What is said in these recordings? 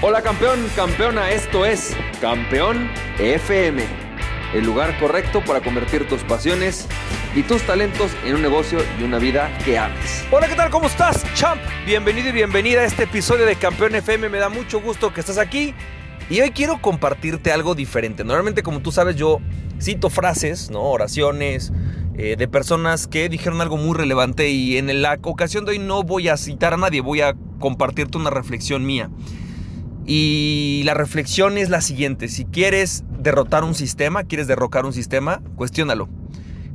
Hola campeón, campeona, esto es Campeón FM, el lugar correcto para convertir tus pasiones y tus talentos en un negocio y una vida que ames. Hola, ¿qué tal? ¿Cómo estás, champ? Bienvenido y bienvenida a este episodio de Campeón FM. Me da mucho gusto que estás aquí. Y hoy quiero compartirte algo diferente. Normalmente, como tú sabes, yo cito frases, ¿no? Oraciones eh, de personas que dijeron algo muy relevante y en la ocasión de hoy no voy a citar a nadie, voy a compartirte una reflexión mía. Y la reflexión es la siguiente, si quieres derrotar un sistema, quieres derrocar un sistema, cuestiónalo.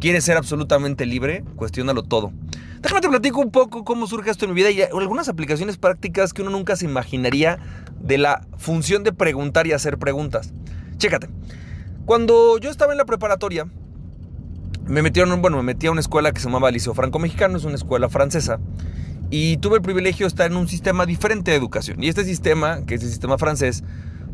¿Quieres ser absolutamente libre? Cuestiónalo todo. Déjame te platico un poco cómo surge esto en mi vida y algunas aplicaciones prácticas que uno nunca se imaginaría de la función de preguntar y hacer preguntas. Chécate. Cuando yo estaba en la preparatoria, me metieron, bueno, me metí a una escuela que se llamaba Liceo Franco Mexicano, es una escuela francesa. Y tuve el privilegio de estar en un sistema diferente de educación. Y este sistema, que es el sistema francés,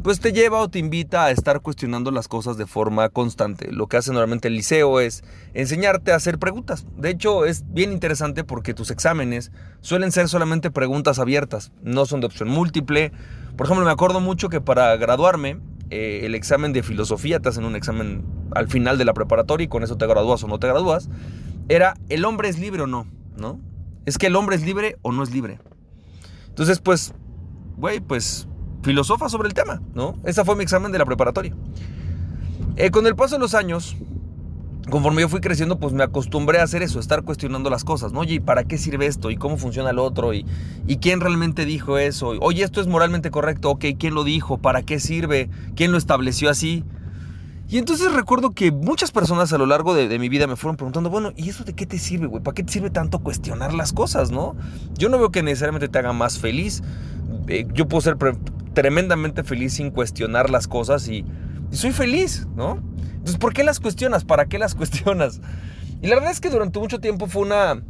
pues te lleva o te invita a estar cuestionando las cosas de forma constante. Lo que hace normalmente el liceo es enseñarte a hacer preguntas. De hecho, es bien interesante porque tus exámenes suelen ser solamente preguntas abiertas, no son de opción múltiple. Por ejemplo, me acuerdo mucho que para graduarme, eh, el examen de filosofía, te hacen un examen al final de la preparatoria y con eso te gradúas o no te gradúas, era ¿el hombre es libre o no? ¿No? Es que el hombre es libre o no es libre. Entonces, pues, güey, pues filosofa sobre el tema, ¿no? Ese fue mi examen de la preparatoria. Eh, con el paso de los años, conforme yo fui creciendo, pues me acostumbré a hacer eso, estar cuestionando las cosas, ¿no? Oye, ¿y para qué sirve esto? ¿Y cómo funciona el otro? ¿Y, y quién realmente dijo eso? Oye, ¿esto es moralmente correcto? Ok, ¿quién lo dijo? ¿Para qué sirve? ¿Quién lo estableció así? Y entonces recuerdo que muchas personas a lo largo de, mi vida me fueron preguntando, bueno, ¿y eso de qué te sirve, güey? ¿Para qué te sirve tanto cuestionar las cosas, no? Yo no veo que necesariamente te haga más feliz. Eh, yo puedo ser tremendamente feliz sin cuestionar las cosas y, soy feliz, ¿no? Entonces, ¿por qué las cuestionas? ¿Para qué las cuestionas? Y la verdad es que durante mucho tiempo fue una,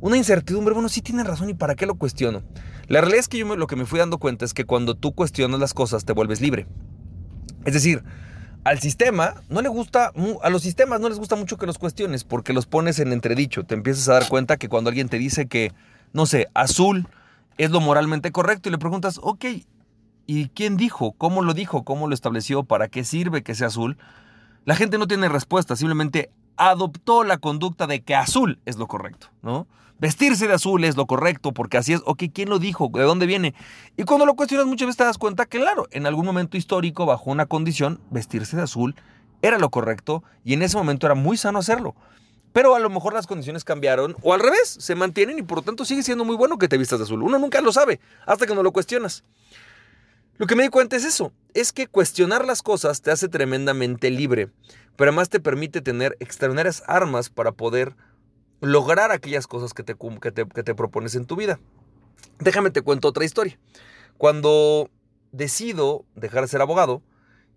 una incertidumbre. Bueno, sí tienen razón y ¿para qué lo cuestiono? La realidad es que yo lo que me fui dando cuenta es que cuando tú cuestionas las cosas te vuelves libre. Es decir, al sistema no le gusta, a los sistemas no les gusta mucho que los cuestiones porque los pones en entredicho. Te empiezas a dar cuenta que cuando alguien te dice que, no sé, azul es lo moralmente correcto y le preguntas, ok, ¿y quién dijo? ¿Cómo lo dijo? ¿Cómo lo estableció? ¿Para qué sirve que sea azul? La gente no tiene respuesta, simplemente adoptó la conducta de que azul es lo correcto, ¿no? Vestirse de azul es lo correcto, porque así es. Ok, ¿quién lo dijo? ¿De dónde viene? Y cuando lo cuestionas muchas veces te das cuenta que, claro, en algún momento histórico, bajo una condición, vestirse de azul era lo correcto y en ese momento era muy sano hacerlo. Pero a lo mejor las condiciones cambiaron o al revés, se mantienen y por lo tanto sigue siendo muy bueno que te vistas de azul. Uno nunca lo sabe hasta que no lo cuestionas. Lo que me di cuenta es eso, es que cuestionar las cosas te hace tremendamente libre, pero además te permite tener extraordinarias armas para poder lograr aquellas cosas que te, que te, propones en tu vida. Déjame te cuento otra historia. Cuando decido dejar de ser abogado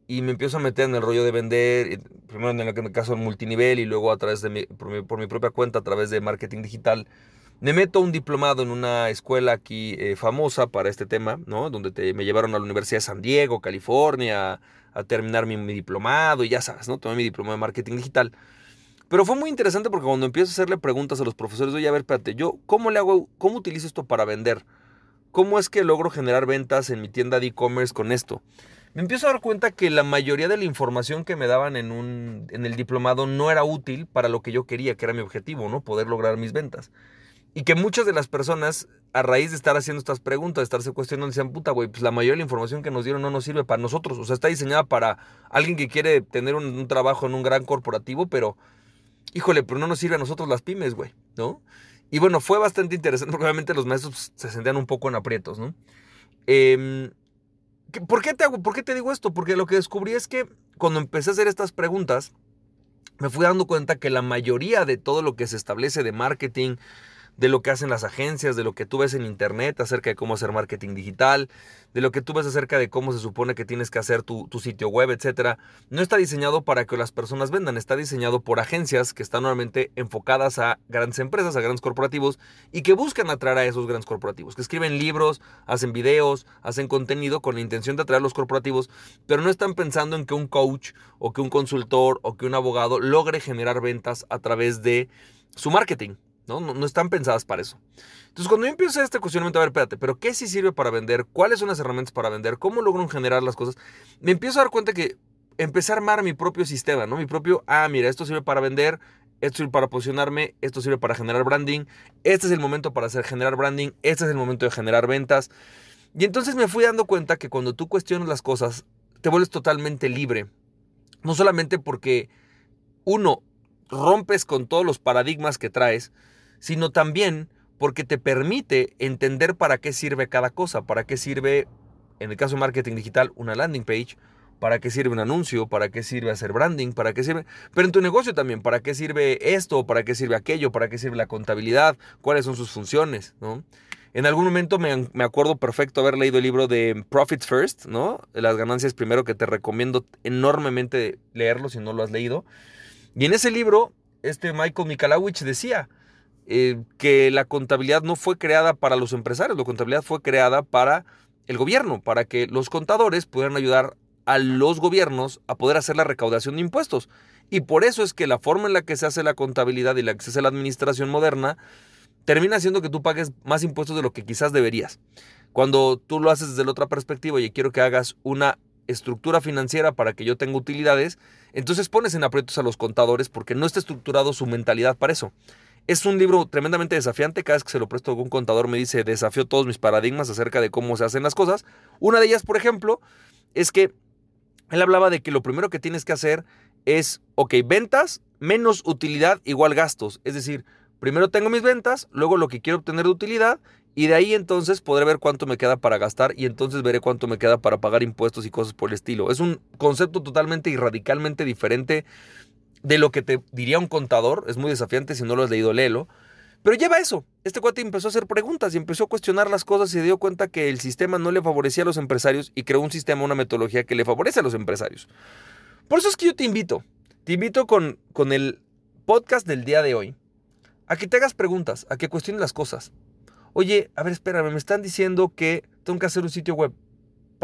y me empiezo a meter en el rollo de vender, primero en el caso en multinivel y luego a través de mi, por, mi, propia cuenta, a través de marketing digital, me meto un diplomado en una escuela aquí eh, famosa para este tema, ¿no? Donde me llevaron a la Universidad de San Diego, California, a, terminar mi, diplomado y ya sabes, ¿no? Tomé mi diploma de marketing digital. Pero fue muy interesante porque cuando empiezo a hacerle preguntas a los profesores, oye, a ver, espérate, yo, ¿cómo le hago, cómo utilizo esto para vender? ¿Cómo es que logro generar ventas en mi tienda de e-commerce con esto? Me empiezo a dar cuenta que la mayoría de la información que me daban en, un, en el diplomado no era útil para lo que yo quería, que era mi objetivo, ¿no? Poder lograr mis ventas. Y que muchas de las personas, a raíz de estar haciendo estas preguntas, de estarse cuestionando, decían, puta, güey, pues la mayoría de la información que nos dieron no nos sirve para nosotros. O sea, está diseñada para alguien que quiere tener un trabajo en un gran corporativo, pero híjole, pero no nos sirve a nosotros las pymes, güey, ¿no? Y bueno, fue bastante interesante porque obviamente los maestros pues, se sentían un poco en aprietos, ¿no? Em, ¿por, qué te hago, ¿Por qué te digo esto? Porque lo que descubrí es que cuando empecé a hacer estas preguntas, me fui dando cuenta que la mayoría de todo lo que se establece de marketing, de lo que hacen las agencias, de lo que tú ves en internet acerca de cómo hacer marketing digital, de lo que tú ves acerca de cómo se supone que tienes que hacer tu, sitio web, etcétera, no está diseñado para que las personas vendan, está diseñado por agencias que están normalmente enfocadas a grandes empresas, a grandes corporativos y que buscan atraer a esos grandes corporativos, que escriben libros, hacen videos, hacen contenido con la intención de atraer a los corporativos, pero no están pensando en que un coach o que un consultor o que un abogado logre generar ventas a través de su marketing. ¿No? ¿no? Están pensadas para eso. Entonces, cuando yo empiezo a este cuestionamiento, a ver, espérate, ¿pero qué sí sirve para vender? ¿Cuáles son las herramientas para vender? ¿Cómo logro generar las cosas? Me empiezo a dar cuenta que empecé a armar mi propio sistema, ¿no? Mi propio, ah, mira, esto sirve para vender, esto sirve para posicionarme, esto sirve para generar branding, este es el momento para hacer generar branding, este es el momento de generar ventas. Y entonces me fui dando cuenta que cuando tú cuestionas las cosas, te vuelves totalmente libre. No solamente porque uno rompes con todos los paradigmas que traes, sino también porque te permite entender para qué sirve cada cosa, para qué sirve, en el caso de marketing digital, una landing page, para qué sirve un anuncio, para qué sirve hacer branding, para qué sirve, pero en tu negocio también, para qué sirve esto, para qué sirve aquello, para qué sirve la contabilidad, cuáles son sus funciones, ¿no? En algún momento me, me acuerdo perfecto haber leído el libro de Profits First, ¿no? Las ganancias primero que te recomiendo enormemente leerlo si no lo has leído. Y en ese libro, este Michael Mikalawicz decía eh, que la contabilidad no fue creada para los empresarios, la contabilidad fue creada para el gobierno, para que los contadores pudieran ayudar a los gobiernos a poder hacer la recaudación de impuestos. Y por eso es que la forma en la que se hace la contabilidad y la que se hace la administración moderna termina haciendo que tú pagues más impuestos de lo que quizás deberías. Cuando tú lo haces desde la otra perspectiva y quiero que hagas una estructura financiera para que yo tenga utilidades, entonces pones en aprietos a los contadores porque no está estructurado su mentalidad para eso. Es un libro tremendamente desafiante. Cada vez que se lo presto a algún contador me dice, desafió todos mis paradigmas acerca de cómo se hacen las cosas. Una de ellas, por ejemplo, es que él hablaba de que lo primero que tienes que hacer es, ok, ventas menos utilidad igual gastos. Es decir, primero tengo mis ventas, luego lo que quiero obtener de utilidad y de ahí entonces podré ver cuánto me queda para gastar y entonces veré cuánto me queda para pagar impuestos y cosas por el estilo. Es un concepto totalmente y radicalmente diferente de lo que te diría un contador. Es muy desafiante, si no lo has leído, léelo. Pero lleva eso. Este cuate empezó a hacer preguntas y empezó a cuestionar las cosas y se dio cuenta que el sistema no le favorecía a los empresarios y creó un sistema, una metodología que le favorece a los empresarios. Por eso es que yo te invito, te invito con, con el podcast del día de hoy, a que te hagas preguntas, a que cuestiones las cosas. Oye, a ver, espérame, me están diciendo que tengo que hacer un sitio web.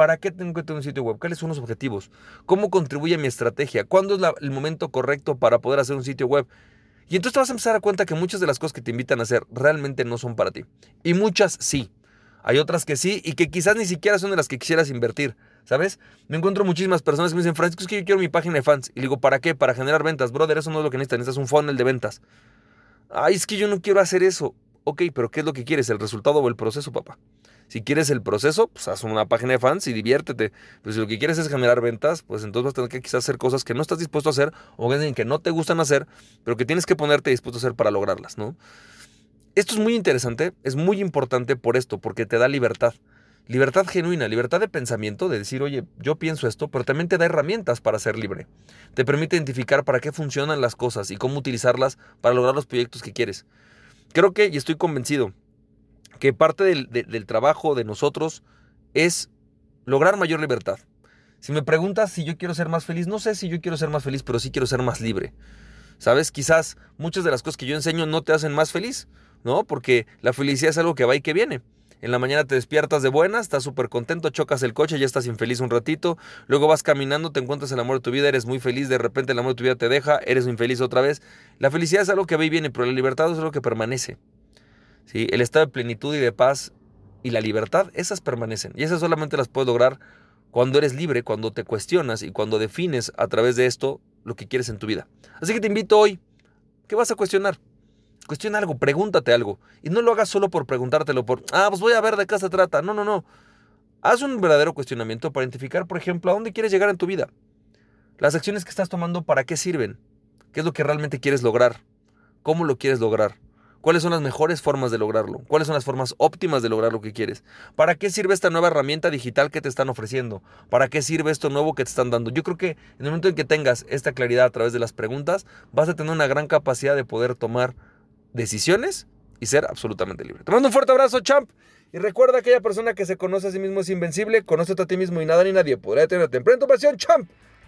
¿Para qué tengo que tener un sitio web? ¿Cuáles son los objetivos? ¿Cómo contribuye a mi estrategia? ¿Cuándo es el momento correcto para poder hacer un sitio web? Y entonces te vas a empezar a dar cuenta que muchas de las cosas que te invitan a hacer realmente no son para ti. Y muchas sí. Hay otras que sí y que quizás ni siquiera son de las que quisieras invertir. ¿Sabes? Me encuentro muchísimas personas que me dicen, Francisco, es que yo quiero mi página de fans. Y le digo, ¿para qué? Para generar ventas. Brother, eso no es lo que necesitas. Necesitas un funnel de ventas. Ay, es que yo no quiero hacer eso. Ok, pero ¿qué es lo que quieres? ¿El resultado o el proceso, papá? Si quieres el proceso, pues haz una página de fans y diviértete. Pero si lo que quieres es generar ventas, pues entonces vas a tener que quizás hacer cosas que no estás dispuesto a hacer o que no te gustan hacer, pero que tienes que ponerte dispuesto a hacer para lograrlas, ¿no? Esto es muy interesante, es muy importante por esto, porque te da libertad. Libertad genuina, libertad de pensamiento, de decir, oye, yo pienso esto, pero también te da herramientas para ser libre. Te permite identificar para qué funcionan las cosas y cómo utilizarlas para lograr los proyectos que quieres. Creo que, y estoy convencido, que parte del, del trabajo de nosotros es lograr mayor libertad. Si me preguntas si yo quiero ser más feliz, no sé si yo quiero ser más feliz, pero sí quiero ser más libre. ¿Sabes? Quizás muchas de las cosas que yo enseño no te hacen más feliz, ¿no? Porque la felicidad es algo que va y que viene. En la mañana te despiertas de buenas, estás súper contento, chocas el coche, ya estás infeliz un ratito, luego vas caminando, te encuentras el amor de tu vida, eres muy feliz, de repente el amor de tu vida te deja, eres infeliz otra vez. La felicidad es algo que va y viene, pero la libertad es algo que permanece. El estado de plenitud y de paz y la libertad, esas permanecen. Y esas solamente las puedes lograr cuando eres libre, cuando te cuestionas y cuando defines a través de esto lo que quieres en tu vida. Así que te invito hoy, ¿qué vas a cuestionar? Cuestiona algo, pregúntate algo. Y no lo hagas solo por preguntártelo, por, ah, pues voy a ver de qué se trata. No, no, no. Haz un verdadero cuestionamiento para identificar, por ejemplo, a dónde quieres llegar en tu vida. Las acciones que estás tomando, ¿para qué sirven? ¿Qué es lo que realmente quieres lograr? ¿Cómo lo quieres lograr? ¿Cuáles son las mejores formas de lograrlo? ¿Cuáles son las formas óptimas de lograr lo que quieres? ¿Para qué sirve esta nueva herramienta digital que te están ofreciendo? ¿Para qué sirve esto nuevo que te están dando? Yo creo que en el momento en que tengas esta claridad a través de las preguntas, vas a tener una gran capacidad de poder tomar decisiones y ser absolutamente libre. Te mando un fuerte abrazo, champ. Y recuerda, aquella persona que se conoce a sí mismo es invencible, conoce a ti mismo y nada ni nadie podrá detenerte. Emprende tu pasión, champ.